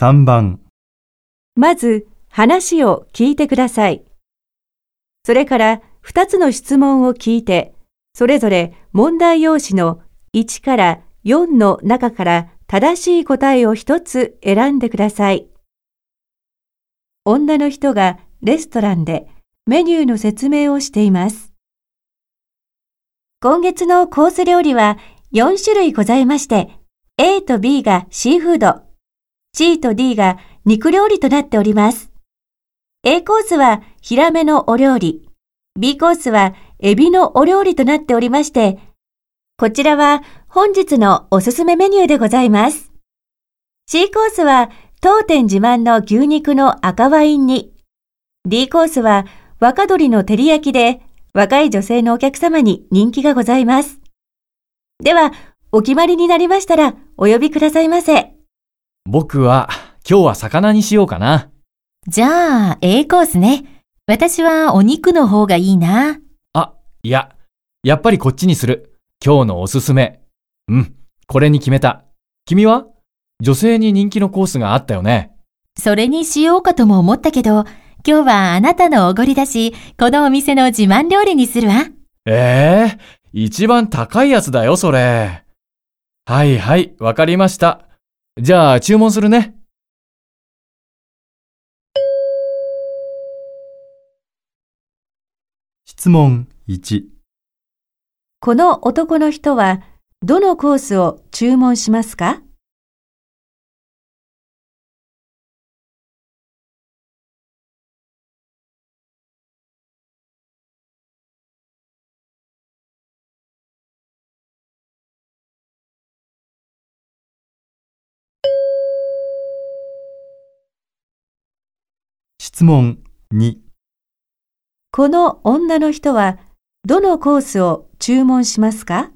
3番、まず話を聞いてください。それから2つの質問を聞いて、それぞれ問題用紙の1から4の中から正しい答えを1つ選んでください。女の人がレストランでメニューの説明をしています。今月のコース料理は4種類ございまして、A と B がシーフード、C と D が肉料理となっております。A コースはヒラメのお料理、B コースはエビのお料理となっておりまして、こちらは本日のおすすめメニューでございます。C コースは当店自慢の牛肉の赤ワインに、D コースは若鶏の照り焼きで若い女性のお客様に人気がございます。では、お決まりになりましたらお呼びくださいませ。僕は今日は魚にしようかな。じゃあ、A コースね。私はお肉の方がいいな。あ、いや、やっぱりこっちにする。今日のおすすめ。うん、これに決めた。君は？女性に人気のコースがあったよね。それにしようかとも思ったけど、今日はあなたのおごりだし、このお店の自慢料理にするわ。ええ一番高いやつだよ、それ。はいはい、わかりました。じゃあ注文するね。質問1、この男の人はどのコースを注文しますか？質問2、この女の人はどのコースを注文しますか？